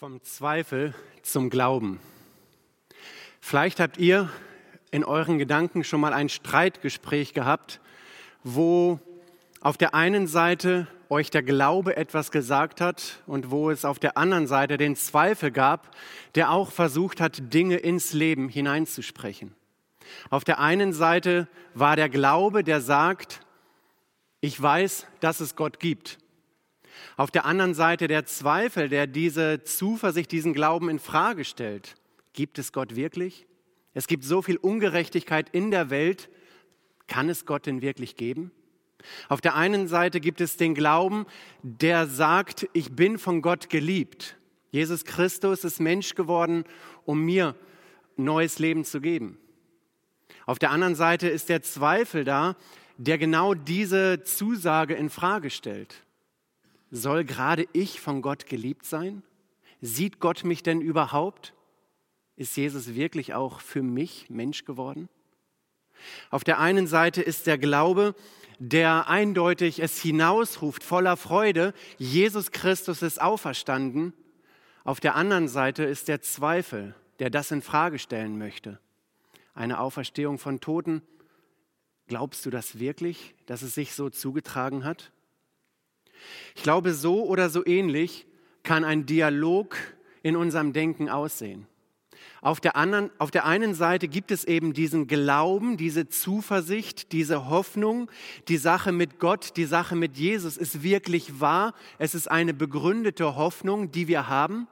Vom Zweifel zum Glauben. Vielleicht habt ihr in euren Gedanken schon mal ein Streitgespräch gehabt, wo auf der einen Seite euch der Glaube etwas gesagt hat und wo es auf der anderen Seite den Zweifel gab, der auch versucht hat, Dinge ins Leben hineinzusprechen. Auf der einen Seite war der Glaube, der sagt, ich weiß, dass es Gott gibt. Auf der anderen Seite der Zweifel, der diese Zuversicht, diesen Glauben in Frage stellt. Gibt es Gott wirklich? Es gibt so viel Ungerechtigkeit in der Welt. Kann es Gott denn wirklich geben? Auf der einen Seite gibt es den Glauben, der sagt, ich bin von Gott geliebt. Jesus Christus ist Mensch geworden, um mir neues Leben zu geben. Auf der anderen Seite ist der Zweifel da, der genau diese Zusage in Frage stellt. Soll gerade ich von Gott geliebt sein? Sieht Gott mich denn überhaupt? Ist Jesus wirklich auch für mich Mensch geworden? Auf der einen Seite ist der Glaube, der eindeutig es hinausruft, voller Freude, Jesus Christus ist auferstanden. Auf der anderen Seite ist der Zweifel, der das in Frage stellen möchte. Eine Auferstehung von Toten, glaubst du das wirklich, dass es sich so zugetragen hat? Ich glaube, so oder so ähnlich kann ein Dialog in unserem Denken aussehen. Auf der, anderen, auf der einen Seite gibt es eben diesen Glauben, diese Zuversicht, diese Hoffnung, die Sache mit Gott, die Sache mit Jesus ist wirklich wahr. Es ist eine begründete Hoffnung, die wir haben.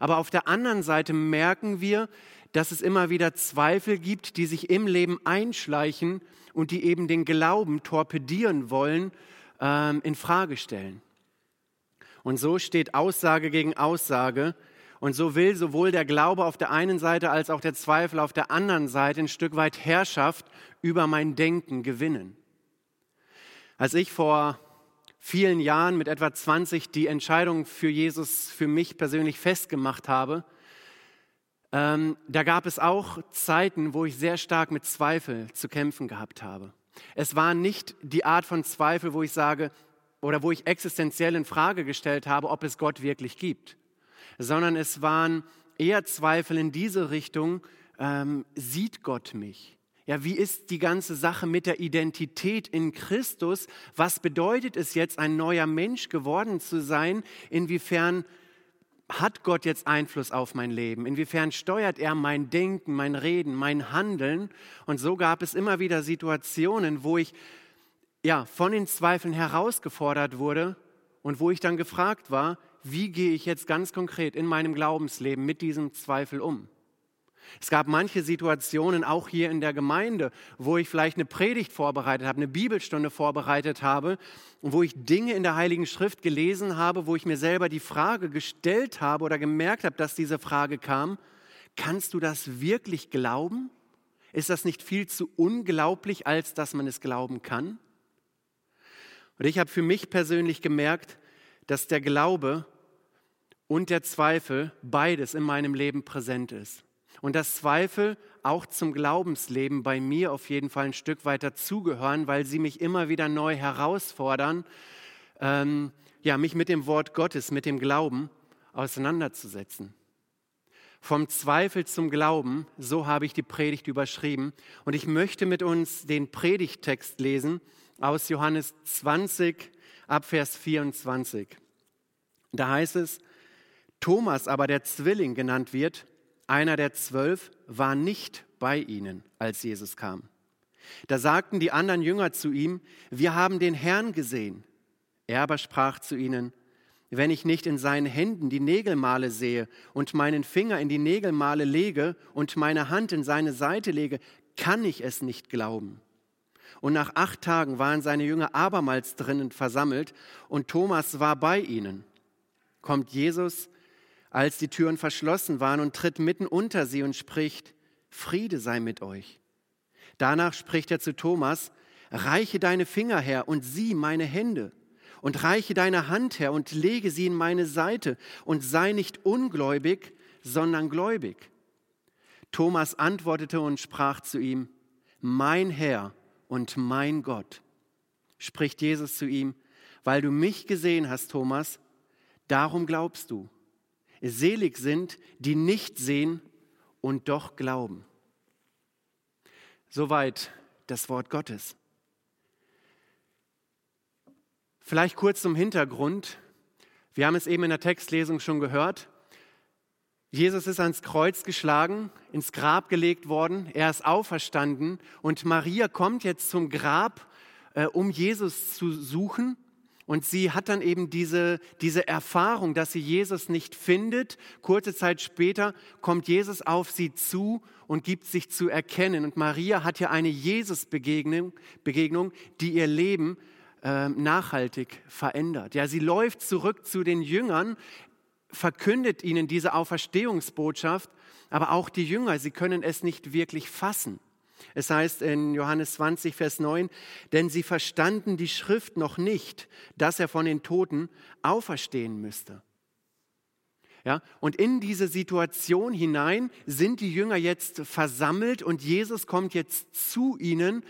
Aber auf der anderen Seite merken wir, dass es immer wieder Zweifel gibt, die sich im Leben einschleichen und die eben den Glauben torpedieren wollen ähm, in Frage stellen. Und so steht Aussage gegen Aussage. Und so will sowohl der Glaube auf der einen Seite als auch der Zweifel auf der anderen Seite ein Stück weit Herrschaft über mein Denken gewinnen. Als ich vor vielen Jahren mit etwa 20 die Entscheidung für Jesus für mich persönlich festgemacht habe, ähm, da gab es auch Zeiten, wo ich sehr stark mit Zweifel zu kämpfen gehabt habe. Es war nicht die Art von Zweifel, wo ich sage oder wo ich existenziell in Frage gestellt habe, ob es Gott wirklich gibt, sondern es waren eher Zweifel in diese Richtung, ähm, sieht Gott mich? Ja, wie ist die ganze Sache mit der Identität in Christus? Was bedeutet es jetzt, ein neuer Mensch geworden zu sein? Inwiefern hat Gott jetzt Einfluss auf mein Leben? Inwiefern steuert er mein Denken, mein Reden, mein Handeln? Und so gab es immer wieder Situationen, wo ich ja, von den Zweifeln herausgefordert wurde und wo ich dann gefragt war, wie gehe ich jetzt ganz konkret in meinem Glaubensleben mit diesem Zweifel um? Es gab manche Situationen, auch hier in der Gemeinde, wo ich vielleicht eine Predigt vorbereitet habe, eine Bibelstunde vorbereitet habe und wo ich Dinge in der Heiligen Schrift gelesen habe, wo ich mir selber die Frage gestellt habe oder gemerkt habe, dass diese Frage kam, kannst du das wirklich glauben? Ist das nicht viel zu unglaublich, als dass man es glauben kann? Und ich habe für mich persönlich gemerkt, dass der Glaube und der Zweifel beides in meinem Leben präsent ist. Und dass Zweifel auch zum Glaubensleben bei mir auf jeden Fall ein Stück weiter zugehören, weil sie mich immer wieder neu herausfordern, ähm, ja, mich mit dem Wort Gottes, mit dem Glauben auseinanderzusetzen. Vom Zweifel zum Glauben, so habe ich die Predigt überschrieben. Und ich möchte mit uns den Predigttext lesen aus Johannes 20 ab Vers 24. Da heißt es, Thomas aber, der Zwilling genannt wird, einer der zwölf, war nicht bei ihnen, als Jesus kam. Da sagten die anderen Jünger zu ihm, wir haben den Herrn gesehen. Er aber sprach zu ihnen, wenn ich nicht in seinen Händen die Nägelmale sehe und meinen Finger in die Nägelmale lege und meine Hand in seine Seite lege, kann ich es nicht glauben. Und nach acht Tagen waren seine Jünger abermals drinnen versammelt und Thomas war bei ihnen. Kommt Jesus als die Türen verschlossen waren und tritt mitten unter sie und spricht, Friede sei mit euch. Danach spricht er zu Thomas, reiche deine Finger her und sieh meine Hände und reiche deine Hand her und lege sie in meine Seite und sei nicht ungläubig, sondern gläubig. Thomas antwortete und sprach zu ihm, mein Herr und mein Gott. Spricht Jesus zu ihm, weil du mich gesehen hast, Thomas, darum glaubst du. Selig sind, die nicht sehen und doch glauben. Soweit das Wort Gottes. Vielleicht kurz zum Hintergrund. Wir haben es eben in der Textlesung schon gehört. Jesus ist ans Kreuz geschlagen, ins Grab gelegt worden, er ist auferstanden und Maria kommt jetzt zum Grab, äh, um Jesus zu suchen. Und sie hat dann eben diese, diese Erfahrung, dass sie Jesus nicht findet. Kurze Zeit später kommt Jesus auf sie zu und gibt sich zu erkennen. Und Maria hat ja eine Jesus-Begegnung, Begegnung, die ihr Leben äh, nachhaltig verändert. Ja, sie läuft zurück zu den Jüngern, verkündet ihnen diese Auferstehungsbotschaft, aber auch die Jünger, sie können es nicht wirklich fassen. Es heißt in Johannes 20, Vers 9, denn sie verstanden die Schrift noch nicht, dass er von den Toten auferstehen müsste. Ja, und in diese Situation hinein sind die Jünger jetzt versammelt und Jesus kommt jetzt zu ihnen.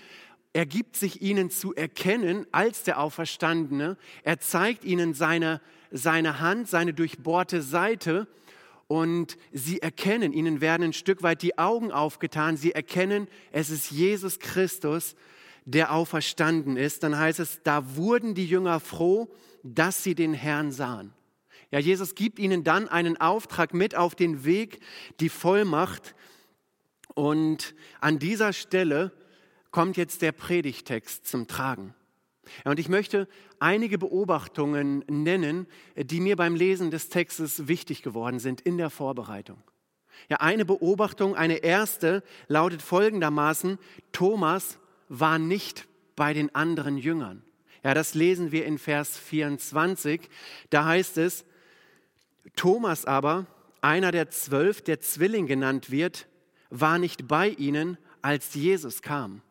Er gibt sich ihnen zu erkennen als der Auferstandene. Er zeigt ihnen seine, seine Hand, seine durchbohrte Seite und sie erkennen, ihnen werden ein Stück weit die Augen aufgetan, sie erkennen, es ist Jesus Christus, der auferstanden ist, dann heißt es, da wurden die Jünger froh, dass sie den Herrn sahen. Ja, Jesus gibt ihnen dann einen Auftrag mit auf den Weg, die Vollmacht. Und an dieser Stelle kommt jetzt der Predigtext zum Tragen. Und ich möchte einige Beobachtungen nennen, die mir beim Lesen des Textes wichtig geworden sind in der Vorbereitung. Ja, eine Beobachtung, eine erste, lautet folgendermaßen, Thomas war nicht bei den anderen Jüngern. Ja, das lesen wir in Vers 24. Da heißt es, Thomas aber, einer der zwölf, der Zwilling genannt wird, war nicht bei ihnen, als Jesus kam.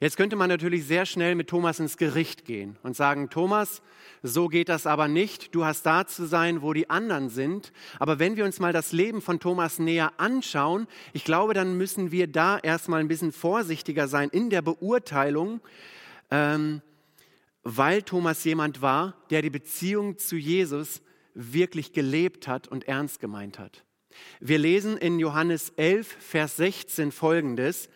Jetzt könnte man natürlich sehr schnell mit Thomas ins Gericht gehen und sagen, Thomas, so geht das aber nicht, du hast da zu sein, wo die anderen sind. Aber wenn wir uns mal das Leben von Thomas näher anschauen, ich glaube, dann müssen wir da erstmal ein bisschen vorsichtiger sein in der Beurteilung, ähm, weil Thomas jemand war, der die Beziehung zu Jesus wirklich gelebt hat und ernst gemeint hat. Wir lesen in Johannes 11, Vers 16 folgendes.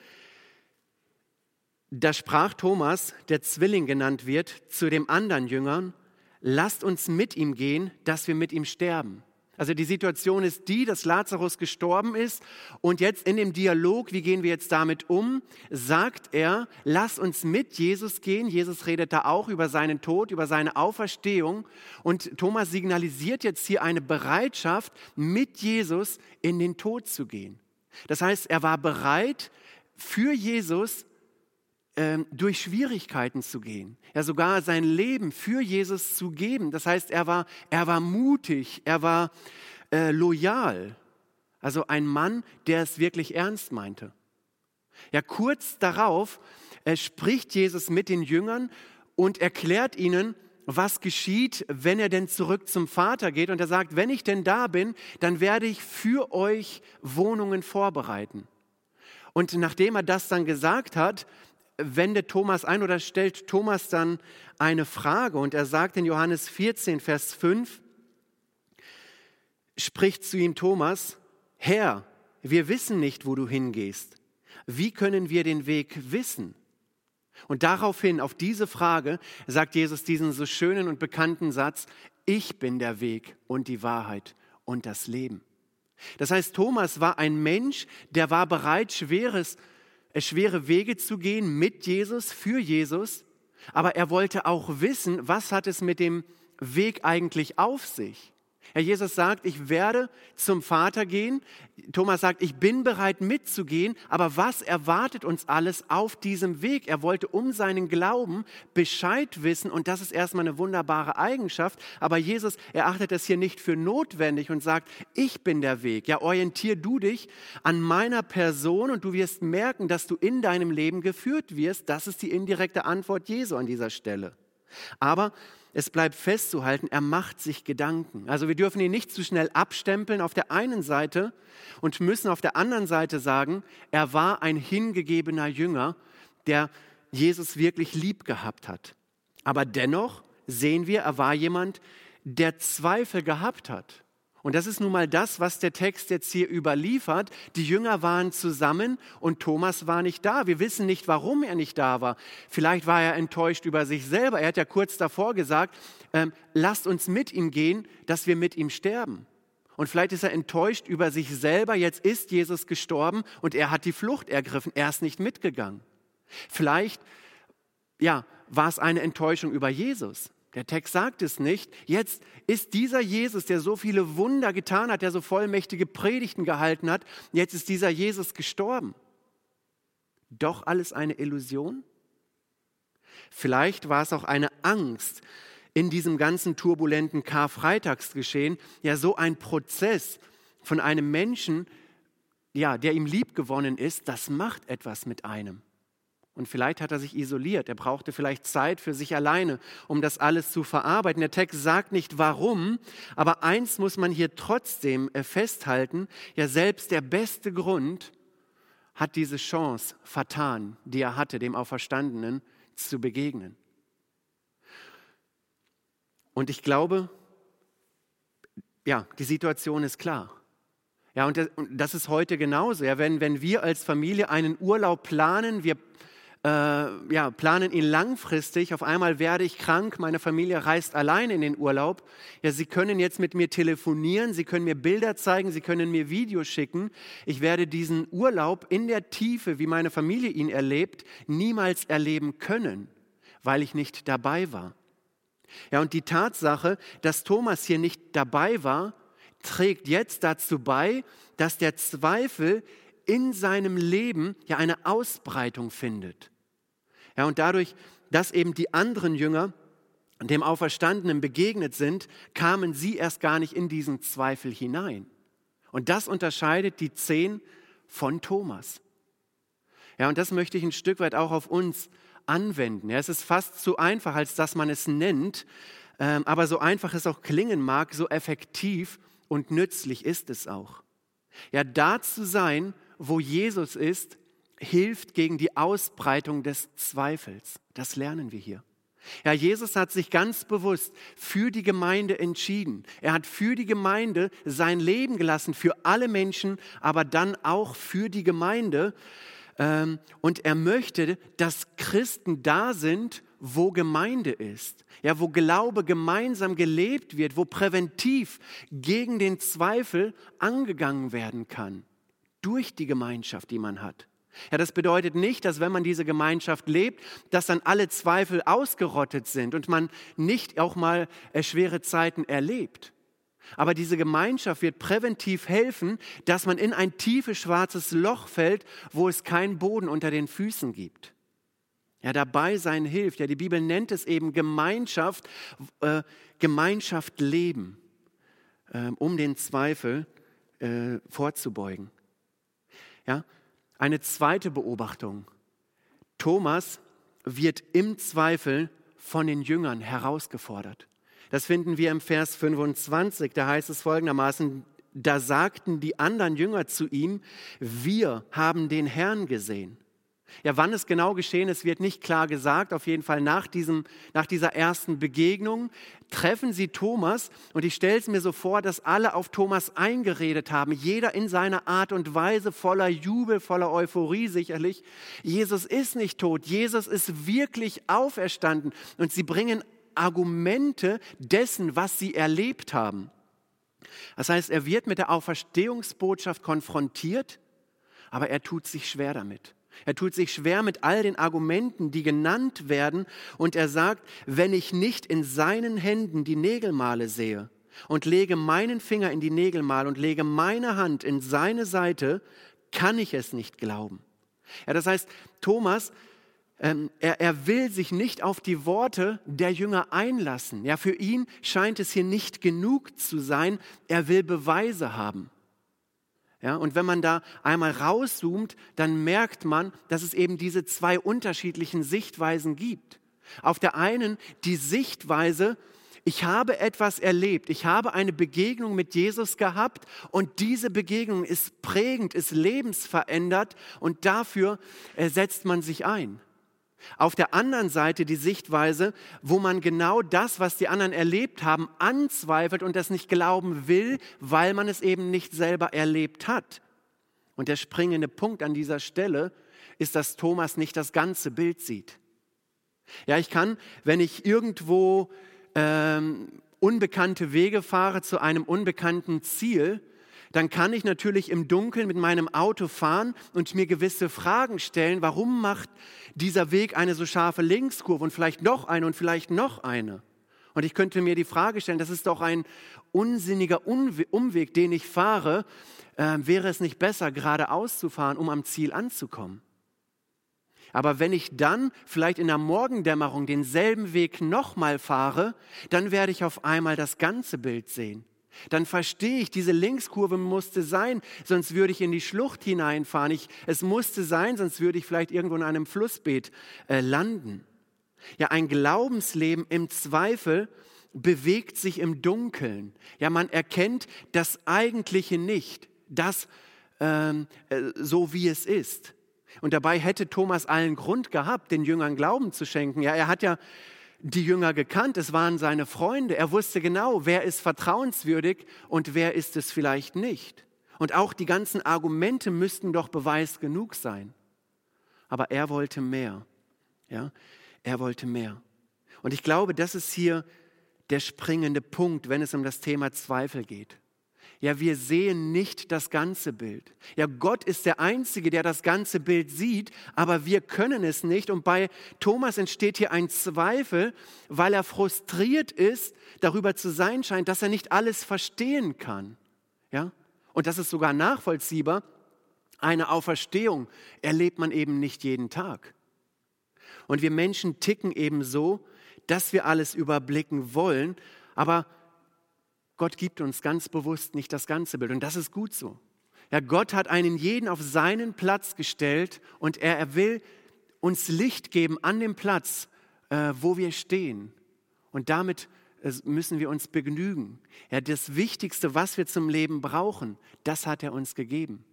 Da sprach Thomas, der Zwilling genannt wird, zu dem anderen Jüngern, lasst uns mit ihm gehen, dass wir mit ihm sterben. Also die Situation ist die, dass Lazarus gestorben ist und jetzt in dem Dialog, wie gehen wir jetzt damit um, sagt er, lass uns mit Jesus gehen. Jesus redet da auch über seinen Tod, über seine Auferstehung und Thomas signalisiert jetzt hier eine Bereitschaft, mit Jesus in den Tod zu gehen. Das heißt, er war bereit, für Jesus durch Schwierigkeiten zu gehen, ja sogar sein Leben für Jesus zu geben. Das heißt, er war, er war mutig, er war äh, loyal. Also ein Mann, der es wirklich ernst meinte. Ja, kurz darauf äh, spricht Jesus mit den Jüngern und erklärt ihnen, was geschieht, wenn er denn zurück zum Vater geht. Und er sagt, wenn ich denn da bin, dann werde ich für euch Wohnungen vorbereiten. Und nachdem er das dann gesagt hat, wendet Thomas ein oder stellt Thomas dann eine Frage und er sagt in Johannes 14, Vers 5, spricht zu ihm Thomas, Herr, wir wissen nicht, wo du hingehst. Wie können wir den Weg wissen? Und daraufhin, auf diese Frage, sagt Jesus diesen so schönen und bekannten Satz, ich bin der Weg und die Wahrheit und das Leben. Das heißt, Thomas war ein Mensch, der war bereit, Schweres schwere Wege zu gehen mit Jesus, für Jesus, aber er wollte auch wissen, was hat es mit dem Weg eigentlich auf sich? Herr Jesus sagt, ich werde zum Vater gehen. Thomas sagt, ich bin bereit mitzugehen, aber was erwartet uns alles auf diesem Weg? Er wollte um seinen Glauben Bescheid wissen und das ist erstmal eine wunderbare Eigenschaft. Aber Jesus erachtet es hier nicht für notwendig und sagt, ich bin der Weg. Ja, orientier du dich an meiner Person und du wirst merken, dass du in deinem Leben geführt wirst. Das ist die indirekte Antwort Jesu an dieser Stelle. Aber es bleibt festzuhalten, er macht sich Gedanken. Also wir dürfen ihn nicht zu schnell abstempeln auf der einen Seite und müssen auf der anderen Seite sagen, er war ein hingegebener Jünger, der Jesus wirklich lieb gehabt hat. Aber dennoch sehen wir, er war jemand, der Zweifel gehabt hat. Und das ist nun mal das, was der Text jetzt hier überliefert. Die Jünger waren zusammen und Thomas war nicht da. Wir wissen nicht, warum er nicht da war. Vielleicht war er enttäuscht über sich selber. Er hat ja kurz davor gesagt, ähm, lasst uns mit ihm gehen, dass wir mit ihm sterben. Und vielleicht ist er enttäuscht über sich selber. Jetzt ist Jesus gestorben und er hat die Flucht ergriffen. Er ist nicht mitgegangen. Vielleicht, ja, war es eine Enttäuschung über Jesus. Der Text sagt es nicht. Jetzt ist dieser Jesus, der so viele Wunder getan hat, der so vollmächtige Predigten gehalten hat, jetzt ist dieser Jesus gestorben. Doch alles eine Illusion? Vielleicht war es auch eine Angst in diesem ganzen turbulenten Karfreitagsgeschehen, ja so ein Prozess von einem Menschen, ja, der ihm lieb gewonnen ist, das macht etwas mit einem. Und vielleicht hat er sich isoliert. Er brauchte vielleicht Zeit für sich alleine, um das alles zu verarbeiten. Der Text sagt nicht warum, aber eins muss man hier trotzdem äh, festhalten. Ja, selbst der beste Grund hat diese Chance vertan, die er hatte, dem Auferstandenen zu begegnen. Und ich glaube, ja, die Situation ist klar. Ja, und das ist heute genauso. Ja, wenn, wenn wir als Familie einen Urlaub planen, wir äh, ja, planen ihn langfristig. Auf einmal werde ich krank, meine Familie reist allein in den Urlaub. Ja, Sie können jetzt mit mir telefonieren, Sie können mir Bilder zeigen, Sie können mir Videos schicken. Ich werde diesen Urlaub in der Tiefe, wie meine Familie ihn erlebt, niemals erleben können, weil ich nicht dabei war. Ja, und die Tatsache, dass Thomas hier nicht dabei war, trägt jetzt dazu bei, dass der Zweifel in seinem Leben ja eine Ausbreitung findet. Ja, und dadurch, dass eben die anderen Jünger dem Auferstandenen begegnet sind, kamen sie erst gar nicht in diesen Zweifel hinein. Und das unterscheidet die Zehn von Thomas. Ja, und das möchte ich ein Stück weit auch auf uns anwenden. Ja, es ist fast zu einfach, als dass man es nennt, ähm, aber so einfach es auch klingen mag, so effektiv und nützlich ist es auch. Ja, da zu sein, wo Jesus ist, hilft gegen die Ausbreitung des Zweifels. Das lernen wir hier. Ja, Jesus hat sich ganz bewusst für die Gemeinde entschieden. Er hat für die Gemeinde sein Leben gelassen, für alle Menschen, aber dann auch für die Gemeinde. Ähm, und er möchte, dass Christen da sind, wo Gemeinde ist. Ja, wo Glaube gemeinsam gelebt wird, wo präventiv gegen den Zweifel angegangen werden kann durch die Gemeinschaft, die man hat. Ja, das bedeutet nicht, dass wenn man diese Gemeinschaft lebt, dass dann alle Zweifel ausgerottet sind und man nicht auch mal äh, schwere Zeiten erlebt. Aber diese Gemeinschaft wird präventiv helfen, dass man in ein tiefes schwarzes Loch fällt, wo es keinen Boden unter den Füßen gibt. Ja, dabei sein hilft. Ja, die Bibel nennt es eben Gemeinschaft, äh, Gemeinschaft leben, äh, um den Zweifel äh, vorzubeugen. Ja? Eine zweite Beobachtung. Thomas wird im Zweifel von den Jüngern herausgefordert. Das finden wir im Vers 25. Da heißt es folgendermaßen, da sagten die anderen Jünger zu ihm, wir haben den Herrn gesehen. Ja, wann es genau geschehen ist, wird nicht klar gesagt. Auf jeden Fall nach, diesem, nach dieser ersten Begegnung treffen sie Thomas und ich stelle es mir so vor, dass alle auf Thomas eingeredet haben, jeder in seiner Art und Weise voller Jubel, voller Euphorie sicherlich. Jesus ist nicht tot, Jesus ist wirklich auferstanden und sie bringen Argumente dessen, was sie erlebt haben. Das heißt, er wird mit der Auferstehungsbotschaft konfrontiert, aber er tut sich schwer damit. Er tut sich schwer mit all den Argumenten, die genannt werden, und er sagt, wenn ich nicht in seinen Händen die Nägelmale sehe und lege meinen Finger in die Nägelmale und lege meine Hand in seine Seite, kann ich es nicht glauben. Ja, das heißt, Thomas, ähm, er, er will sich nicht auf die Worte der Jünger einlassen. Ja, für ihn scheint es hier nicht genug zu sein. Er will Beweise haben. Ja, und wenn man da einmal rauszoomt, dann merkt man, dass es eben diese zwei unterschiedlichen Sichtweisen gibt. Auf der einen die Sichtweise, ich habe etwas erlebt, ich habe eine Begegnung mit Jesus gehabt und diese Begegnung ist prägend, ist lebensverändert und dafür setzt man sich ein. Auf der anderen Seite die Sichtweise, wo man genau das, was die anderen erlebt haben, anzweifelt und das nicht glauben will, weil man es eben nicht selber erlebt hat. Und der springende Punkt an dieser Stelle ist, dass Thomas nicht das ganze Bild sieht. Ja, ich kann, wenn ich irgendwo ähm, unbekannte Wege fahre zu einem unbekannten Ziel, dann kann ich natürlich im Dunkeln mit meinem Auto fahren und mir gewisse Fragen stellen, warum macht dieser Weg eine so scharfe Linkskurve und vielleicht noch eine und vielleicht noch eine. Und ich könnte mir die Frage stellen, das ist doch ein unsinniger Umweg, den ich fahre. Äh, wäre es nicht besser, geradeaus zu fahren, um am Ziel anzukommen? Aber wenn ich dann vielleicht in der Morgendämmerung denselben Weg nochmal fahre, dann werde ich auf einmal das ganze Bild sehen. Dann verstehe ich, diese Linkskurve musste sein, sonst würde ich in die Schlucht hineinfahren. Ich, es musste sein, sonst würde ich vielleicht irgendwo in einem Flussbeet äh, landen. Ja, ein Glaubensleben im Zweifel bewegt sich im Dunkeln. Ja, man erkennt das Eigentliche nicht, das ähm, äh, so wie es ist. Und dabei hätte Thomas allen Grund gehabt, den Jüngern Glauben zu schenken. Ja, er hat ja die Jünger gekannt, es waren seine Freunde. Er wusste genau, wer ist vertrauenswürdig und wer ist es vielleicht nicht. Und auch die ganzen Argumente müssten doch Beweis genug sein. Aber er wollte mehr. Ja, er wollte mehr. Und ich glaube, das ist hier der springende Punkt, wenn es um das Thema Zweifel geht. Ja, wir sehen nicht das ganze Bild. Ja, Gott ist der Einzige, der das ganze Bild sieht, aber wir können es nicht. Und bei Thomas entsteht hier ein Zweifel, weil er frustriert ist, darüber zu sein scheint, dass er nicht alles verstehen kann. Ja, und das ist sogar nachvollziehbar. Eine Auferstehung erlebt man eben nicht jeden Tag. Und wir Menschen ticken eben so, dass wir alles überblicken wollen, aber Gott gibt uns ganz bewusst nicht das ganze Bild und das ist gut so. Ja, Gott hat einen jeden auf seinen Platz gestellt und er, er will uns Licht geben an dem Platz, äh, wo wir stehen. Und damit äh, müssen wir uns begnügen. Ja, das Wichtigste, was wir zum Leben brauchen, das hat er uns gegeben.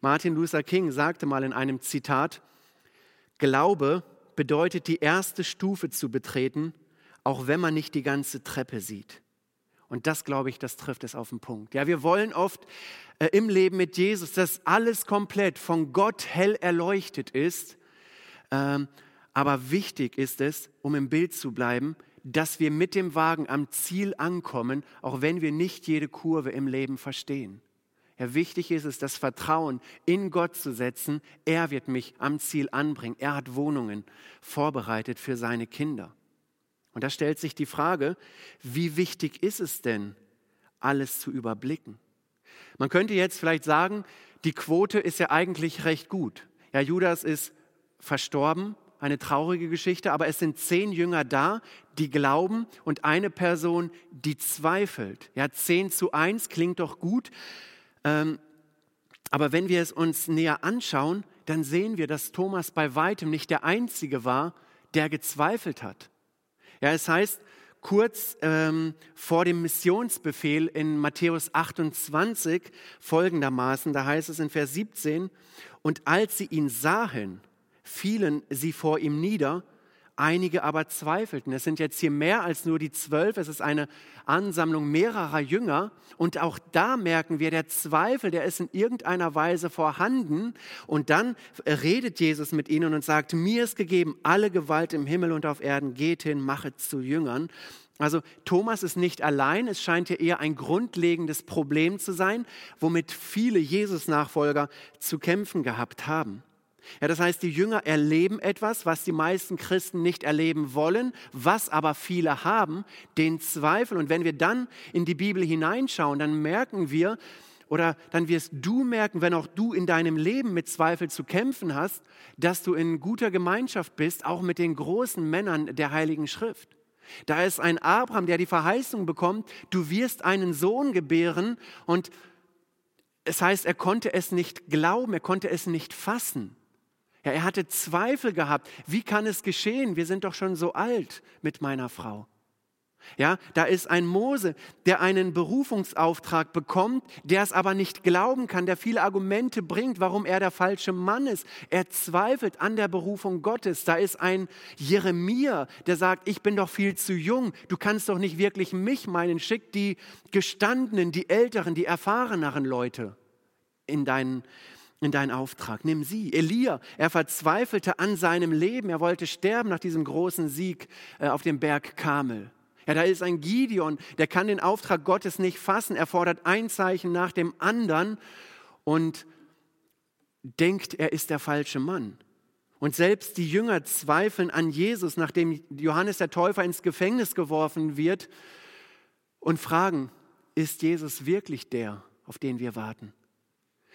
Martin Luther King sagte mal in einem Zitat, Glaube bedeutet die erste Stufe zu betreten, auch wenn man nicht die ganze Treppe sieht. Und das, glaube ich, das trifft es auf den Punkt. Ja, wir wollen oft äh, im Leben mit Jesus, dass alles komplett von Gott hell erleuchtet ist. Ähm, aber wichtig ist es, um im Bild zu bleiben, dass wir mit dem Wagen am Ziel ankommen, auch wenn wir nicht jede Kurve im Leben verstehen. Ja, wichtig ist es, das Vertrauen in Gott zu setzen. Er wird mich am Ziel anbringen. Er hat Wohnungen vorbereitet für seine Kinder. Und da stellt sich die Frage, wie wichtig ist es denn, alles zu überblicken? Man könnte jetzt vielleicht sagen, die Quote ist ja eigentlich recht gut. Ja, Judas ist verstorben, eine traurige Geschichte, aber es sind zehn Jünger da, die glauben und eine Person, die zweifelt. Ja, zehn zu eins klingt doch gut. Ähm, aber wenn wir es uns näher anschauen, dann sehen wir, dass Thomas bei weitem nicht der Einzige war, der gezweifelt hat. Ja, es heißt kurz ähm, vor dem Missionsbefehl in Matthäus 28 folgendermaßen, da heißt es in Vers 17, und als sie ihn sahen, fielen sie vor ihm nieder Einige aber zweifelten. Es sind jetzt hier mehr als nur die zwölf. Es ist eine Ansammlung mehrerer Jünger. Und auch da merken wir, der Zweifel, der ist in irgendeiner Weise vorhanden. Und dann redet Jesus mit ihnen und sagt, mir ist gegeben alle Gewalt im Himmel und auf Erden. Geht hin, machet zu Jüngern. Also Thomas ist nicht allein, es scheint hier eher ein grundlegendes Problem zu sein, womit viele Jesus-Nachfolger zu kämpfen gehabt haben. Ja, das heißt, die Jünger erleben etwas, was die meisten Christen nicht erleben wollen, was aber viele haben, den Zweifel. Und wenn wir dann in die Bibel hineinschauen, dann merken wir, oder dann wirst du merken, wenn auch du in deinem Leben mit Zweifel zu kämpfen hast, dass du in guter Gemeinschaft bist, auch mit den großen Männern der Heiligen Schrift. Da ist ein Abraham, der die Verheißung bekommt, du wirst einen Sohn gebären und es heißt, er konnte es nicht glauben, er konnte es nicht fassen. Ja, er hatte Zweifel gehabt. Wie kann es geschehen? Wir sind doch schon so alt mit meiner Frau. Ja, da ist ein Mose, der einen Berufungsauftrag bekommt, der es aber nicht glauben kann, der viele Argumente bringt, warum er der falsche Mann ist. Er zweifelt an der Berufung Gottes. Da ist ein Jeremia, der sagt, ich bin doch viel zu jung, du kannst doch nicht wirklich mich meinen, schick die gestandenen, die älteren, die erfahreneren Leute in deinen in deinen Auftrag. Nimm sie. Elia, er verzweifelte an seinem Leben. Er wollte sterben nach diesem großen Sieg äh, auf dem Berg Kamel. Ja, da ist ein Gideon, der kann den Auftrag Gottes nicht fassen. Er fordert ein Zeichen nach dem anderen und denkt, er ist der falsche Mann. Und selbst die Jünger zweifeln an Jesus, nachdem Johannes der Täufer ins Gefängnis geworfen wird und fragen, ist Jesus wirklich der, auf den wir warten?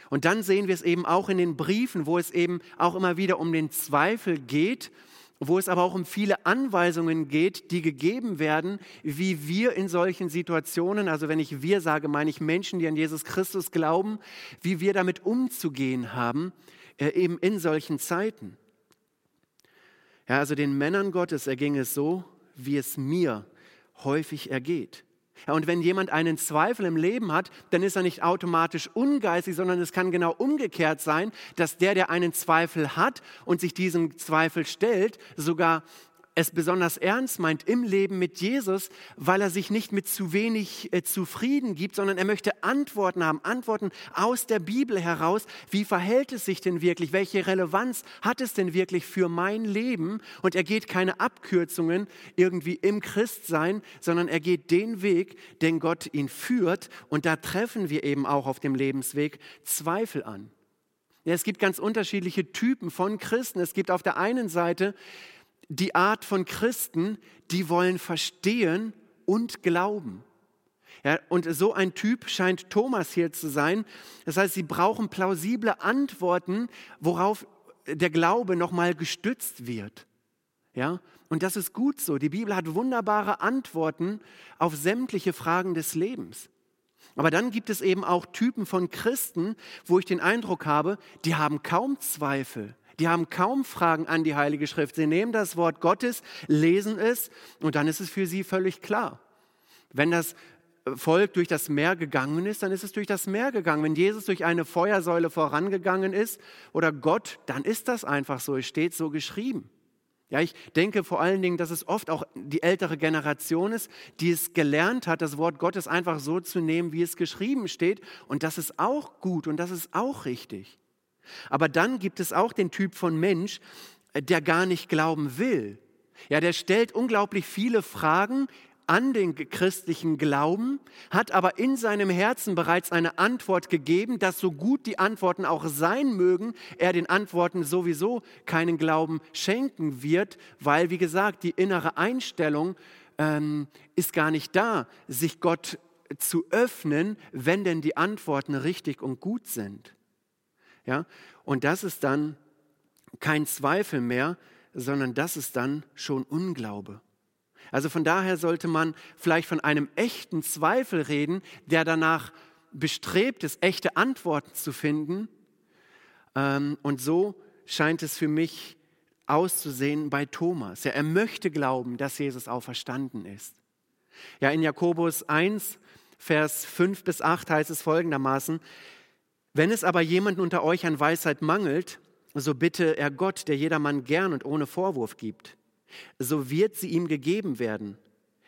Und dann sehen wir es eben auch in den Briefen, wo es eben auch immer wieder um den Zweifel geht wo es aber auch um viele Anweisungen geht, die gegeben werden, wie wir in solchen Situationen, also wenn ich wir sage, meine ich Menschen, die an Jesus Christus glauben, wie wir damit umzugehen haben, äh, eben in solchen Zeiten. Ja, also den Männern Gottes erging es so, wie es mir häufig ergeht. Ja, und wenn jemand einen Zweifel im Leben hat, dann ist er nicht automatisch ungeistig, sondern es kann genau umgekehrt sein, dass der, der einen Zweifel hat und sich diesem Zweifel stellt, sogar es besonders ernst meint im Leben mit Jesus, weil er sich nicht mit zu wenig äh, zufrieden gibt, sondern er möchte Antworten haben, Antworten aus der Bibel heraus. Wie verhält es sich denn wirklich? Welche Relevanz hat es denn wirklich für mein Leben? Und er geht keine Abkürzungen irgendwie im Christsein, sondern er geht den Weg, den Gott ihn führt. Und da treffen wir eben auch auf dem Lebensweg Zweifel an. Ja, es gibt ganz unterschiedliche Typen von Christen. Es gibt auf der einen Seite die Art von Christen, die wollen verstehen und glauben. Ja, und so ein Typ scheint Thomas hier zu sein. Das heißt, sie brauchen plausible Antworten, worauf der Glaube nochmal gestützt wird. Ja, und das ist gut so. Die Bibel hat wunderbare Antworten auf sämtliche Fragen des Lebens. Aber dann gibt es eben auch Typen von Christen, wo ich den Eindruck habe, die haben kaum Zweifel. Die haben kaum Fragen an die Heilige Schrift. Sie nehmen das Wort Gottes, lesen es und dann ist es für sie völlig klar. Wenn das Volk durch das Meer gegangen ist, dann ist es durch das Meer gegangen. Wenn Jesus durch eine Feuersäule vorangegangen ist oder Gott, dann ist das einfach so. Es steht so geschrieben. Ja, ich denke vor allen Dingen, dass es oft auch die ältere Generation ist, die es gelernt hat, das Wort Gottes einfach so zu nehmen, wie es geschrieben steht. Und das ist auch gut und das ist auch richtig. Aber dann gibt es auch den Typ von Mensch, äh, der gar nicht glauben will. Ja, der stellt unglaublich viele Fragen an den christlichen Glauben, hat aber in seinem Herzen bereits eine Antwort gegeben, dass so gut die Antworten auch sein mögen, er den Antworten sowieso keinen Glauben schenken wird, weil, wie gesagt, die innere Einstellung ähm, ist gar nicht da, sich Gott zu öffnen, wenn denn die Antworten richtig und gut sind. Ja? Und das ist dann kein Zweifel mehr, sondern das ist dann schon Unglaube. Also von daher sollte man vielleicht von einem echten Zweifel reden, der danach bestrebt ist, echte Antworten zu finden. Ähm, und so scheint es für mich auszusehen bei Thomas. Ja, er möchte glauben, dass Jesus auferstanden ist. Ja, in Jakobus 1, Vers 5 bis 8 heißt es folgendermaßen, wenn es aber jemanden unter euch an Weisheit mangelt, so bitte er Gott, der jedermann gern und ohne Vorwurf gibt. So wird sie ihm gegeben werden.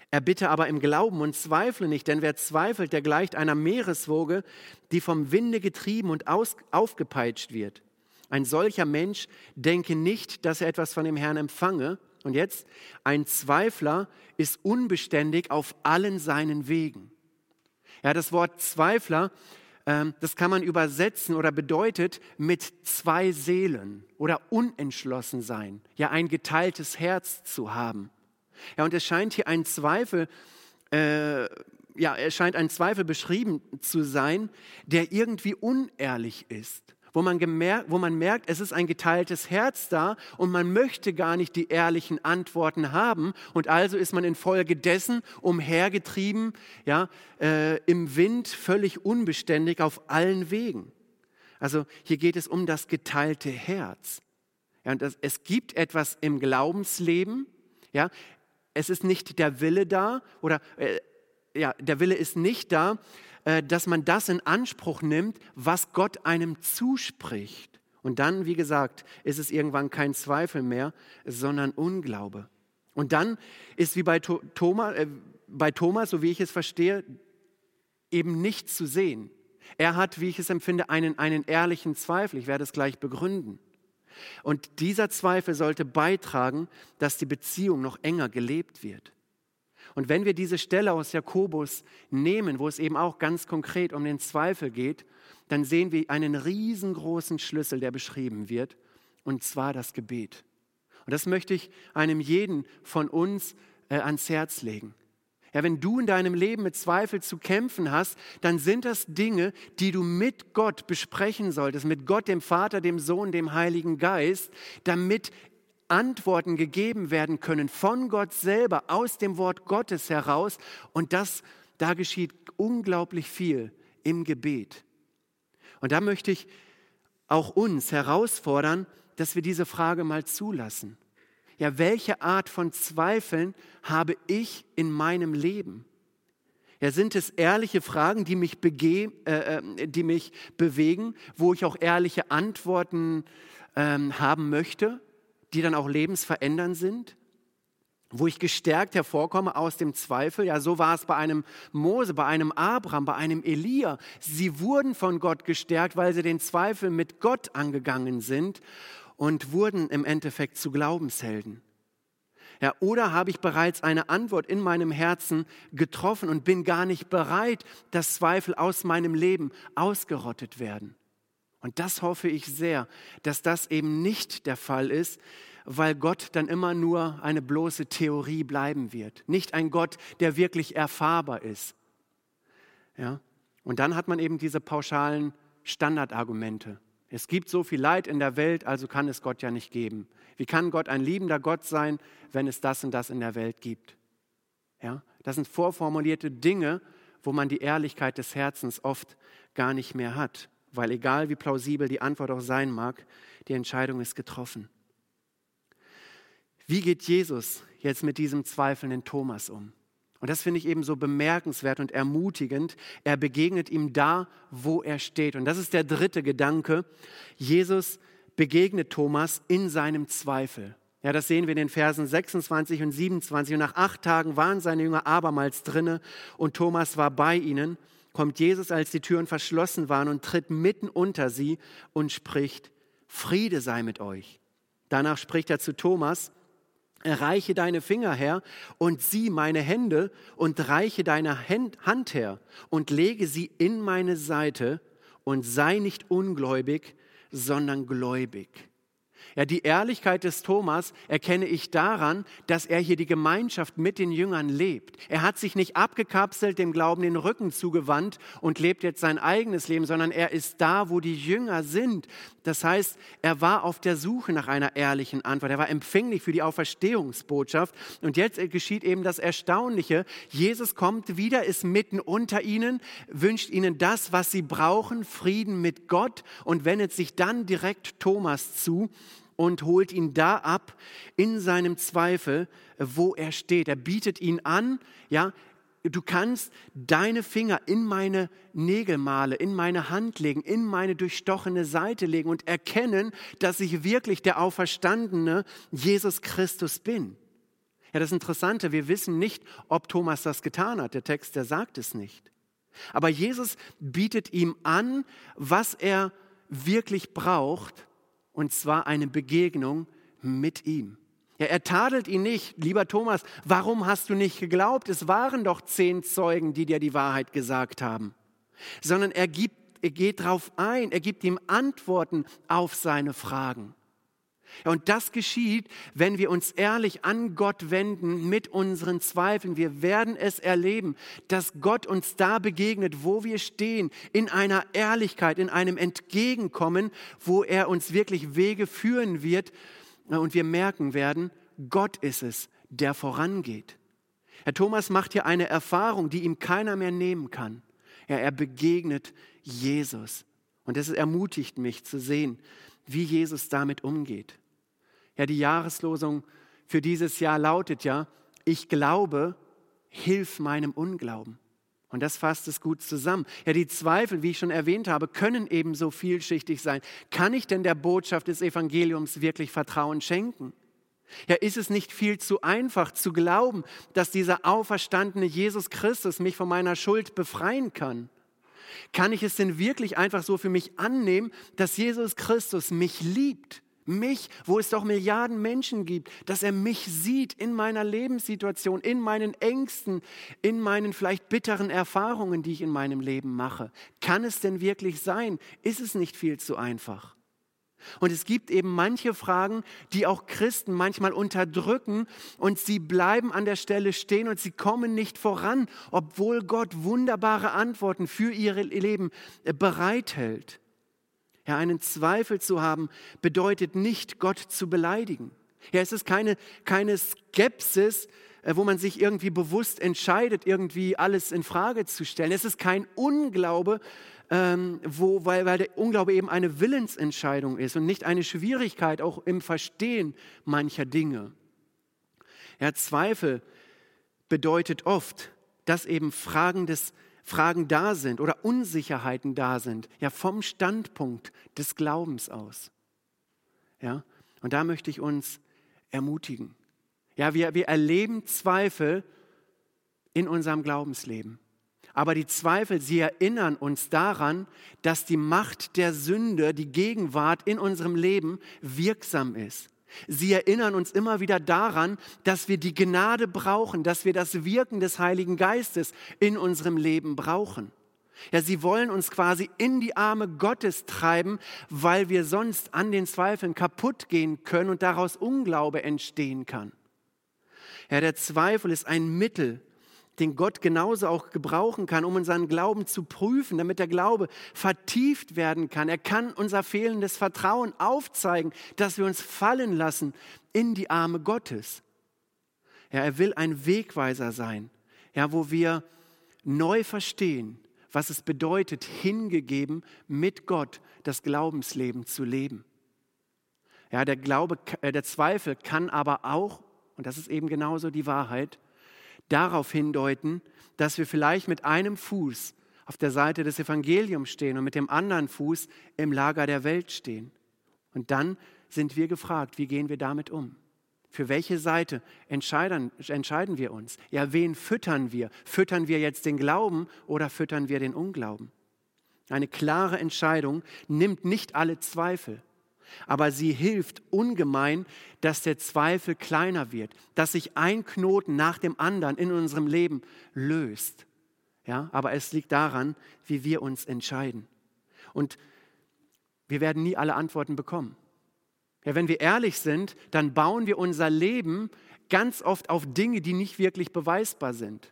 Er bitte aber im Glauben und zweifle nicht, denn wer zweifelt, der gleicht einer Meereswoge, die vom Winde getrieben und aus, aufgepeitscht wird. Ein solcher Mensch denke nicht, dass er etwas von dem Herrn empfange. Und jetzt, ein Zweifler ist unbeständig auf allen seinen Wegen. Ja, das Wort Zweifler das kann man übersetzen oder bedeutet mit zwei Seelen oder unentschlossen sein, ja ein geteiltes Herz zu haben. Ja, und es scheint hier ein Zweifel, äh, ja, es scheint ein Zweifel beschrieben zu sein, der irgendwie unehrlich ist wo man, gemerkt, wo man merkt, es ist ein geteiltes Herz da und man möchte gar nicht die ehrlichen Antworten haben. Und also ist man infolgedessen umhergetrieben, ja, äh, im Wind, völlig unbeständig auf allen Wegen. Also hier geht es um das geteilte Herz. Ja, und das, es gibt etwas im Glaubensleben, ja, es ist nicht der Wille da oder äh, ja, der Wille ist nicht da, dass man das in Anspruch nimmt, was Gott einem zuspricht. Und dann, wie gesagt, ist es irgendwann kein Zweifel mehr, sondern Unglaube. Und dann ist wie bei Thomas, äh, bei Thomas, so wie ich es verstehe, eben nichts zu sehen. Er hat, wie ich es empfinde, einen, einen ehrlichen Zweifel. Ich werde es gleich begründen. Und dieser Zweifel sollte beitragen, dass die Beziehung noch enger gelebt wird. Und wenn wir diese Stelle aus Jakobus nehmen, wo es eben auch ganz konkret um den Zweifel geht, dann sehen wir einen riesengroßen Schlüssel, der beschrieben wird, und zwar das Gebet. Und das möchte ich einem jeden von uns äh, ans Herz legen. Ja, wenn du in deinem Leben mit Zweifel zu kämpfen hast, dann sind das Dinge, die du mit Gott besprechen solltest, mit Gott, dem Vater, dem Sohn, dem Heiligen Geist, damit Antworten gegeben werden können von Gott selber, aus dem Wort Gottes heraus. Und das, da geschieht unglaublich viel im Gebet. Und da möchte ich auch uns herausfordern, dass wir diese Frage mal zulassen ja, welche Art von Zweifeln habe ich in meinem Leben? Ja, sind es ehrliche Fragen, die mich, bege äh, äh, die mich bewegen, wo ich auch ehrliche Antworten äh, haben möchte, die dann auch lebensverändernd sind? Wo ich gestärkt hervorkomme aus dem Zweifel? Ja, so war es bei einem Mose, bei einem Abraham, bei einem Elia. Sie wurden von Gott gestärkt, weil sie den Zweifel mit Gott angegangen sind und wurden im Endeffekt zu Glaubenshelden? Ja, oder habe ich bereits eine Antwort in meinem Herzen getroffen und bin gar nicht bereit, dass Zweifel aus meinem Leben ausgerottet werden? Und das hoffe ich sehr, dass das eben nicht der Fall ist, weil Gott dann immer nur eine bloße Theorie bleiben wird. Nicht ein Gott, der wirklich erfahrbar ist. Ja? Und dann hat man eben diese pauschalen Standardargumente. Es gibt so viel Leid in der Welt, also kann es Gott ja nicht geben. Wie kann Gott ein liebender Gott sein, wenn es das und das in der Welt gibt? Ja, das sind vorformulierte Dinge, wo man die Ehrlichkeit des Herzens oft gar nicht mehr hat, weil egal wie plausibel die Antwort auch sein mag, die Entscheidung ist getroffen. Wie geht Jesus jetzt mit diesem zweifelnden Thomas um? Und das finde ich eben so bemerkenswert und ermutigend. Er begegnet ihm da, wo er steht. Und das ist der dritte Gedanke. Jesus begegnet Thomas in seinem Zweifel. Ja, das sehen wir in den Versen 26 und 27. Und nach acht Tagen waren seine Jünger abermals drinne und Thomas war bei ihnen. Kommt Jesus, als die Türen verschlossen waren und tritt mitten unter sie und spricht, Friede sei mit euch. Danach spricht er zu Thomas, reiche deine Finger her und sieh meine Hände und reiche deine Hand her und lege sie in meine Seite und sei nicht ungläubig, sondern gläubig. Ja, die Ehrlichkeit des Thomas erkenne ich daran, dass er hier die Gemeinschaft mit den Jüngern lebt. Er hat sich nicht abgekapselt, dem Glauben den Rücken zugewandt und lebt jetzt sein eigenes Leben, sondern er ist da, wo die Jünger sind. Das heißt, er war auf der Suche nach einer ehrlichen Antwort. Er war empfänglich für die Auferstehungsbotschaft. Und jetzt geschieht eben das Erstaunliche. Jesus kommt wieder, ist mitten unter ihnen, wünscht ihnen das, was sie brauchen, Frieden mit Gott und wendet sich dann direkt Thomas zu und holt ihn da ab in seinem Zweifel, wo er steht. Er bietet ihn an, ja, du kannst deine Finger in meine Nägelmale, in meine Hand legen, in meine durchstochene Seite legen und erkennen, dass ich wirklich der auferstandene Jesus Christus bin. Ja, das Interessante, wir wissen nicht, ob Thomas das getan hat. Der Text, der sagt es nicht. Aber Jesus bietet ihm an, was er wirklich braucht, und zwar eine Begegnung mit ihm. Ja, er tadelt ihn nicht, lieber Thomas, warum hast du nicht geglaubt? Es waren doch zehn Zeugen, die dir die Wahrheit gesagt haben. Sondern er, gibt, er geht darauf ein, er gibt ihm Antworten auf seine Fragen. Und das geschieht, wenn wir uns ehrlich an Gott wenden mit unseren Zweifeln. Wir werden es erleben, dass Gott uns da begegnet, wo wir stehen, in einer Ehrlichkeit, in einem Entgegenkommen, wo er uns wirklich Wege führen wird und wir merken werden, Gott ist es, der vorangeht. Herr Thomas macht hier eine Erfahrung, die ihm keiner mehr nehmen kann. Ja, er begegnet Jesus. Und es ermutigt mich zu sehen, wie Jesus damit umgeht. Ja, die Jahreslosung für dieses Jahr lautet ja, ich glaube, hilf meinem Unglauben. Und das fasst es gut zusammen. Ja, die Zweifel, wie ich schon erwähnt habe, können ebenso vielschichtig sein. Kann ich denn der Botschaft des Evangeliums wirklich Vertrauen schenken? Ja, ist es nicht viel zu einfach zu glauben, dass dieser auferstandene Jesus Christus mich von meiner Schuld befreien kann? Kann ich es denn wirklich einfach so für mich annehmen, dass Jesus Christus mich liebt? Mich, wo es doch Milliarden Menschen gibt, dass er mich sieht in meiner Lebenssituation, in meinen Ängsten, in meinen vielleicht bitteren Erfahrungen, die ich in meinem Leben mache. Kann es denn wirklich sein? Ist es nicht viel zu einfach? Und es gibt eben manche Fragen, die auch Christen manchmal unterdrücken und sie bleiben an der Stelle stehen und sie kommen nicht voran, obwohl Gott wunderbare Antworten für ihr Leben bereithält. Ja, einen Zweifel zu haben, bedeutet nicht, Gott zu beleidigen. Ja, es ist keine, keine Skepsis, äh, wo man sich irgendwie bewusst entscheidet, irgendwie alles in Frage zu stellen. Es ist kein Unglaube, ähm, wo, weil, weil der Unglaube eben eine Willensentscheidung ist und nicht eine Schwierigkeit auch im Verstehen mancher Dinge. Ja, Zweifel bedeutet oft, dass eben Fragen des Fragen da sind oder Unsicherheiten da sind, ja vom Standpunkt des Glaubens aus. Ja, und da möchte ich uns ermutigen. Ja, wir, wir erleben Zweifel in unserem Glaubensleben. Aber die Zweifel, sie erinnern uns daran, dass die Macht der Sünde, die Gegenwart in unserem Leben wirksam ist. Sie erinnern uns immer wieder daran, dass wir die Gnade brauchen, dass wir das Wirken des Heiligen Geistes in unserem Leben brauchen. Ja, sie wollen uns quasi in die Arme Gottes treiben, weil wir sonst an den Zweifeln kaputt gehen können und daraus Unglaube entstehen kann. Ja, der Zweifel ist ein Mittel, den Gott genauso auch gebrauchen kann, um unseren Glauben zu prüfen, damit der Glaube vertieft werden kann. Er kann unser fehlendes Vertrauen aufzeigen, dass wir uns fallen lassen in die Arme Gottes. Ja, er will ein Wegweiser sein, ja, wo wir neu verstehen, was es bedeutet, hingegeben mit Gott das Glaubensleben zu leben. Ja, der Glaube, äh, der Zweifel kann aber auch, und das ist eben genauso die Wahrheit, darauf hindeuten, dass wir vielleicht mit einem Fuß auf der Seite des Evangeliums stehen und mit dem anderen Fuß im Lager der Welt stehen. Und dann sind wir gefragt, wie gehen wir damit um? Für welche Seite entscheiden, entscheiden wir uns? Ja, wen füttern wir? Füttern wir jetzt den Glauben oder füttern wir den Unglauben? Eine klare Entscheidung nimmt nicht alle Zweifel aber sie hilft ungemein, dass der Zweifel kleiner wird, dass sich ein Knoten nach dem anderen in unserem Leben löst. Ja, aber es liegt daran, wie wir uns entscheiden. Und wir werden nie alle Antworten bekommen. Ja, wenn wir ehrlich sind, dann bauen wir unser Leben ganz oft auf Dinge, die nicht wirklich beweisbar sind.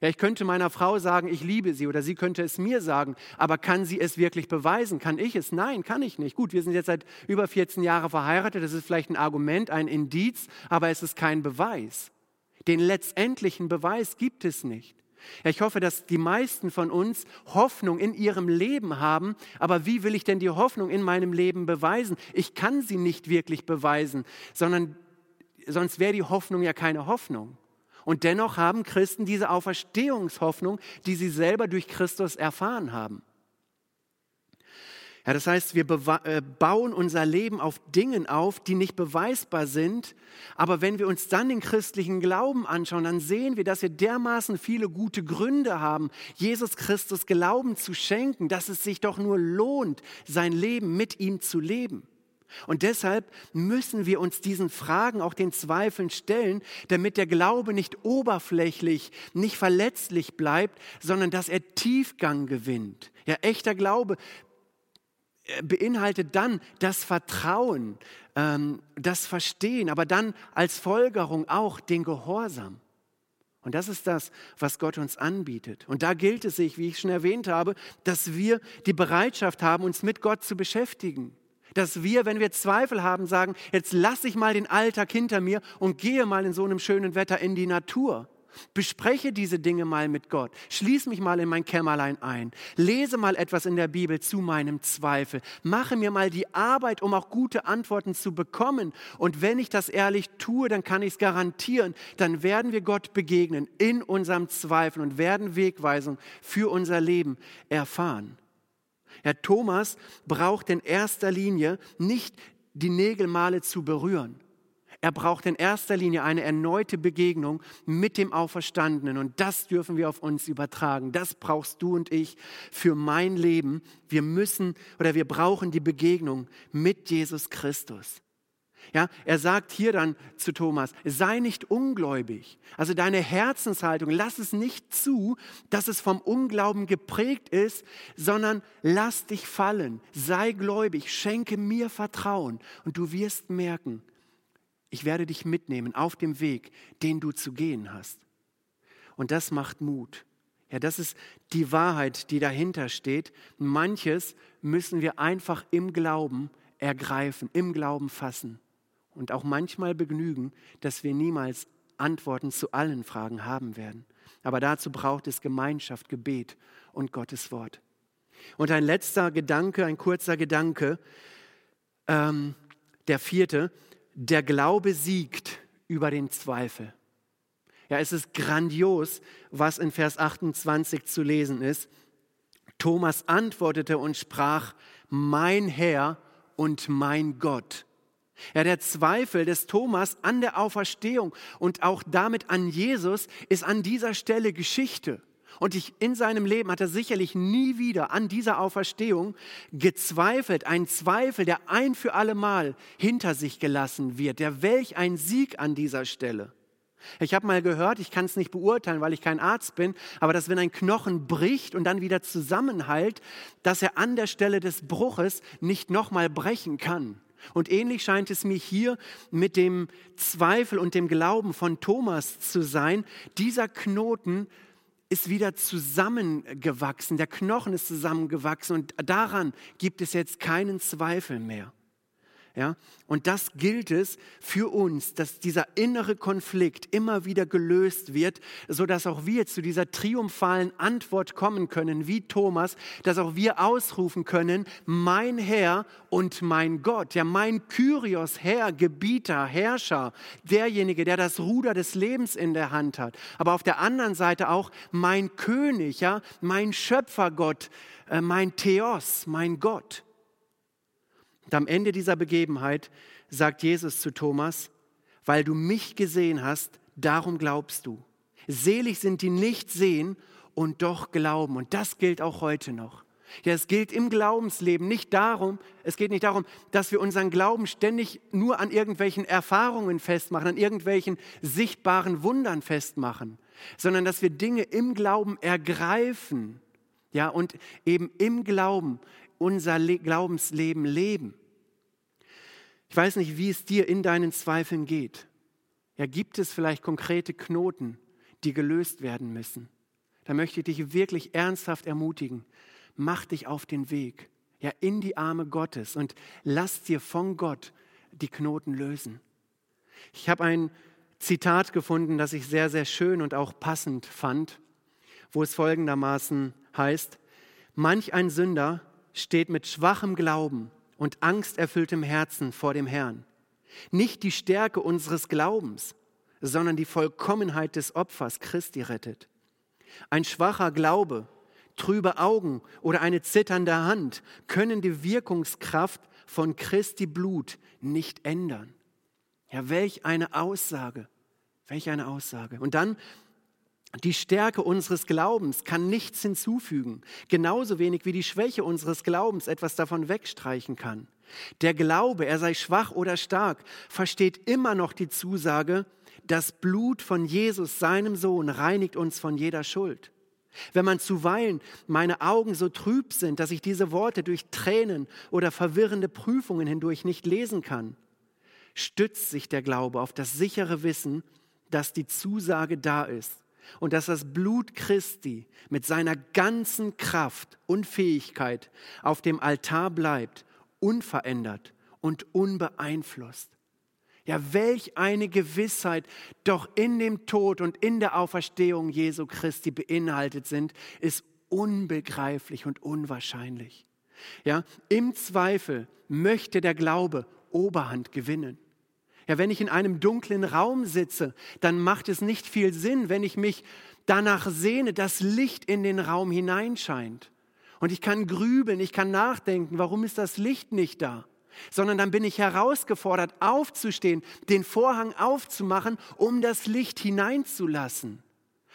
Ja, ich könnte meiner Frau sagen, ich liebe sie oder sie könnte es mir sagen, aber kann sie es wirklich beweisen? Kann ich es? Nein, kann ich nicht. Gut, wir sind jetzt seit über 14 Jahren verheiratet, das ist vielleicht ein Argument, ein Indiz, aber es ist kein Beweis. Den letztendlichen Beweis gibt es nicht. Ja, ich hoffe, dass die meisten von uns Hoffnung in ihrem Leben haben, aber wie will ich denn die Hoffnung in meinem Leben beweisen? Ich kann sie nicht wirklich beweisen, sondern sonst wäre die Hoffnung ja keine Hoffnung. Und dennoch haben Christen diese Auferstehungshoffnung, die sie selber durch Christus erfahren haben. Ja, das heißt, wir äh, bauen unser Leben auf Dingen auf, die nicht beweisbar sind. Aber wenn wir uns dann den christlichen Glauben anschauen, dann sehen wir, dass wir dermaßen viele gute Gründe haben, Jesus Christus Glauben zu schenken, dass es sich doch nur lohnt, sein Leben mit ihm zu leben. Und deshalb müssen wir uns diesen Fragen, auch den Zweifeln stellen, damit der Glaube nicht oberflächlich, nicht verletzlich bleibt, sondern dass er Tiefgang gewinnt. Ja, echter Glaube äh, beinhaltet dann das Vertrauen, ähm, das Verstehen, aber dann als Folgerung auch den Gehorsam. Und das ist das, was Gott uns anbietet. Und da gilt es sich, wie ich schon erwähnt habe, dass wir die Bereitschaft haben, uns mit Gott zu beschäftigen dass wir, wenn wir Zweifel haben, sagen, jetzt lasse ich mal den Alltag hinter mir und gehe mal in so einem schönen Wetter in die Natur. Bespreche diese Dinge mal mit Gott. Schließ mich mal in mein Kämmerlein ein. Lese mal etwas in der Bibel zu meinem Zweifel. Mache mir mal die Arbeit, um auch gute Antworten zu bekommen. Und wenn ich das ehrlich tue, dann kann ich es garantieren. Dann werden wir Gott begegnen in unserem Zweifel und werden Wegweisung für unser Leben erfahren. Herr Thomas braucht in erster Linie nicht die Nägelmale zu berühren er braucht in erster Linie eine erneute Begegnung mit dem Auferstandenen. Und das dürfen wir auf uns übertragen. Das brauchst du und ich für mein Leben. Wir müssen oder wir brauchen die Begegnung mit Jesus Christus. Ja, er sagt hier dann zu Thomas, sei nicht ungläubig. Also deine Herzenshaltung, lass es nicht zu, dass es vom Unglauben geprägt ist, sondern lass dich fallen, sei gläubig, schenke mir Vertrauen und du wirst merken, ich werde dich mitnehmen auf dem Weg, den du zu gehen hast. Und das macht Mut. Ja, das ist die Wahrheit, die dahinter steht. Manches müssen wir einfach im Glauben ergreifen, im Glauben fassen und auch manchmal begnügen, dass wir niemals Antworten zu allen Fragen haben werden. Aber dazu braucht es Gemeinschaft, Gebet und Gottes Wort. Und ein letzter Gedanke, ein kurzer Gedanke, ähm, der vierte, der Glaube siegt über den Zweifel. Ja, es ist grandios, was in Vers 28 zu lesen ist. Thomas antwortete und sprach, mein Herr und mein Gott. Ja, der Zweifel des Thomas an der Auferstehung und auch damit an Jesus ist an dieser Stelle Geschichte. Und ich, in seinem Leben hat er sicherlich nie wieder an dieser Auferstehung gezweifelt. Ein Zweifel, der ein für alle Mal hinter sich gelassen wird. Der welch ein Sieg an dieser Stelle. Ich habe mal gehört, ich kann es nicht beurteilen, weil ich kein Arzt bin, aber dass wenn ein Knochen bricht und dann wieder zusammenhält, dass er an der Stelle des Bruches nicht nochmal brechen kann. Und ähnlich scheint es mir hier mit dem Zweifel und dem Glauben von Thomas zu sein. Dieser Knoten ist wieder zusammengewachsen, der Knochen ist zusammengewachsen und daran gibt es jetzt keinen Zweifel mehr. Ja? Und das gilt es für uns, dass dieser innere Konflikt immer wieder gelöst wird, sodass auch wir zu dieser triumphalen Antwort kommen können, wie Thomas, dass auch wir ausrufen können, mein Herr und mein Gott, ja mein Kyrios, Herr, Gebieter, Herrscher, derjenige, der das Ruder des Lebens in der Hand hat. Aber auf der anderen Seite auch mein König, ja, mein Schöpfergott, äh, mein Theos, mein Gott. Und am Ende dieser Begebenheit sagt Jesus zu Thomas, weil du mich gesehen hast, darum glaubst du. Selig sind die nicht sehen und doch glauben. Und das gilt auch heute noch. Ja, es gilt im Glaubensleben nicht darum, es geht nicht darum, dass wir unseren Glauben ständig nur an irgendwelchen Erfahrungen festmachen, an irgendwelchen sichtbaren Wundern festmachen, sondern dass wir Dinge im Glauben ergreifen, ja, und eben im Glauben unser Le Glaubensleben leben. Ich weiß nicht, wie es dir in deinen Zweifeln geht. Ja, gibt es vielleicht konkrete Knoten, die gelöst werden müssen? Da möchte ich dich wirklich ernsthaft ermutigen. Mach dich auf den Weg, ja, in die Arme Gottes und lass dir von Gott die Knoten lösen. Ich habe ein Zitat gefunden, das ich sehr, sehr schön und auch passend fand, wo es folgendermaßen heißt, manch ein Sünder steht mit schwachem Glauben und angsterfülltem Herzen vor dem Herrn. Nicht die Stärke unseres Glaubens, sondern die Vollkommenheit des Opfers Christi rettet. Ein schwacher Glaube, trübe Augen oder eine zitternde Hand können die Wirkungskraft von Christi Blut nicht ändern. Ja, welch eine Aussage, welch eine Aussage. Und dann die Stärke unseres Glaubens kann nichts hinzufügen, genauso wenig wie die Schwäche unseres Glaubens etwas davon wegstreichen kann. Der Glaube, er sei schwach oder stark, versteht immer noch die Zusage, das Blut von Jesus, seinem Sohn, reinigt uns von jeder Schuld. Wenn man zuweilen meine Augen so trüb sind, dass ich diese Worte durch Tränen oder verwirrende Prüfungen hindurch nicht lesen kann, stützt sich der Glaube auf das sichere Wissen, dass die Zusage da ist und dass das Blut Christi mit seiner ganzen Kraft und Fähigkeit auf dem Altar bleibt, unverändert und unbeeinflusst. Ja, welch eine Gewissheit doch in dem Tod und in der Auferstehung Jesu Christi beinhaltet sind, ist unbegreiflich und unwahrscheinlich. Ja, im Zweifel möchte der Glaube Oberhand gewinnen. Ja, wenn ich in einem dunklen Raum sitze, dann macht es nicht viel Sinn, wenn ich mich danach sehne, dass Licht in den Raum hineinscheint. Und ich kann grübeln, ich kann nachdenken, warum ist das Licht nicht da? Sondern dann bin ich herausgefordert, aufzustehen, den Vorhang aufzumachen, um das Licht hineinzulassen.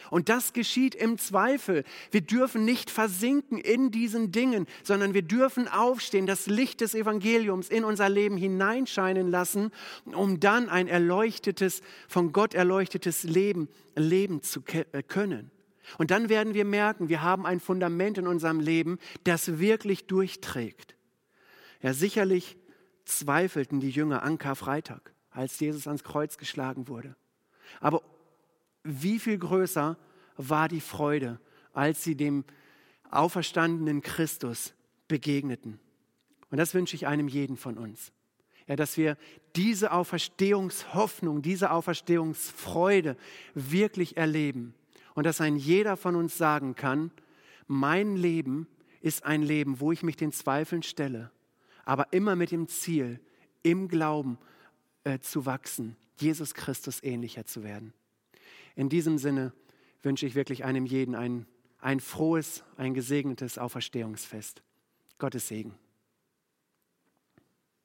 Und das geschieht im Zweifel. Wir dürfen nicht versinken in diesen Dingen, sondern wir dürfen aufstehen, das Licht des Evangeliums in unser Leben hineinscheinen lassen, um dann ein erleuchtetes, von Gott erleuchtetes Leben leben zu äh, können. Und dann werden wir merken, wir haben ein Fundament in unserem Leben, das wirklich durchträgt. Ja, sicherlich zweifelten die Jünger an Karfreitag, als Jesus ans Kreuz geschlagen wurde. Aber wie viel größer war die Freude, als sie dem auferstandenen Christus begegneten. Und das wünsche ich einem jeden von uns. Ja, dass wir diese Auferstehungshoffnung, diese Auferstehungsfreude wirklich erleben. Und dass ein jeder von uns sagen kann, mein Leben ist ein Leben, wo ich mich den Zweifeln stelle, aber immer mit dem Ziel, im Glauben äh, zu wachsen, Jesus Christus ähnlicher zu werden. In diesem Sinne wünsche ich wirklich einem jeden ein, ein frohes, ein gesegnetes Auferstehungsfest. Gottes Segen.